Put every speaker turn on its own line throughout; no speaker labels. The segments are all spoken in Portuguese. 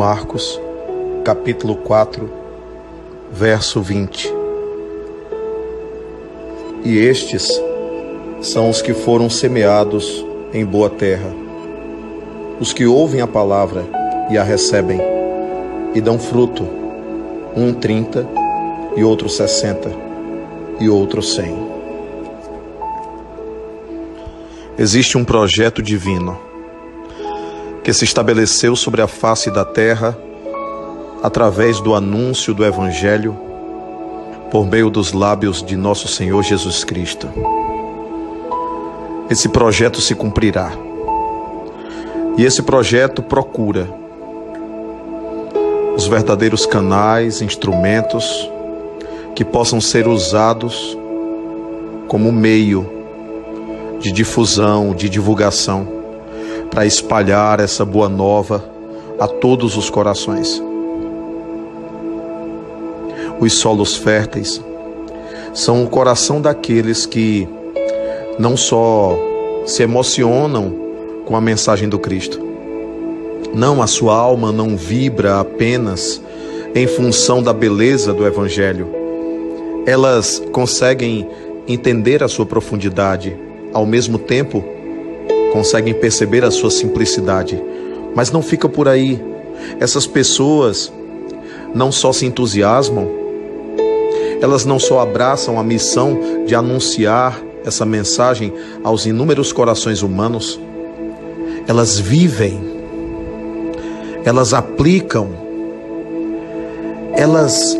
Marcos, capítulo 4, verso 20. E estes são os que foram semeados em boa terra, os que ouvem a palavra e a recebem, e dão fruto, um trinta, e outro sessenta, e outro cem. Existe um projeto divino que se estabeleceu sobre a face da terra através do anúncio do Evangelho por meio dos lábios de nosso Senhor Jesus Cristo. Esse projeto se cumprirá. E esse projeto procura os verdadeiros canais, instrumentos que possam ser usados como meio de difusão, de divulgação, para espalhar essa boa nova a todos os corações. Os solos férteis são o coração daqueles que não só se emocionam com a mensagem do Cristo, não, a sua alma não vibra apenas em função da beleza do Evangelho. Elas conseguem entender a sua profundidade, ao mesmo tempo conseguem perceber a sua simplicidade. Mas não fica por aí. Essas pessoas não só se entusiasmam, elas não só abraçam a missão de anunciar essa mensagem aos inúmeros corações humanos, elas vivem elas aplicam, elas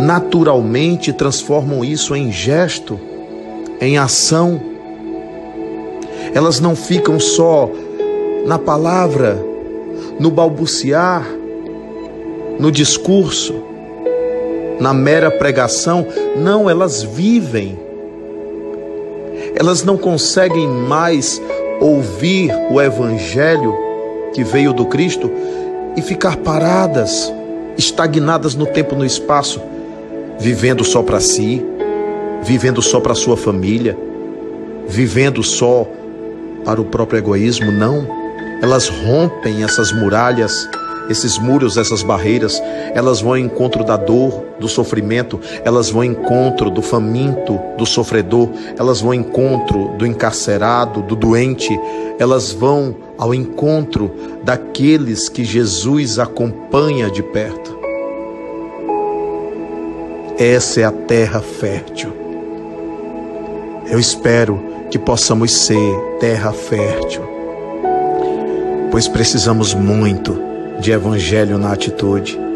naturalmente transformam isso em gesto, em ação. Elas não ficam só na palavra, no balbuciar, no discurso, na mera pregação. Não, elas vivem. Elas não conseguem mais ouvir o Evangelho que veio do Cristo e ficar paradas, estagnadas no tempo e no espaço, vivendo só para si, vivendo só para sua família, vivendo só para o próprio egoísmo, não. Elas rompem essas muralhas esses muros, essas barreiras, elas vão ao encontro da dor, do sofrimento, elas vão ao encontro do faminto, do sofredor, elas vão ao encontro do encarcerado, do doente, elas vão ao encontro daqueles que Jesus acompanha de perto. Essa é a terra fértil. Eu espero que possamos ser terra fértil, pois precisamos muito de evangelho na atitude.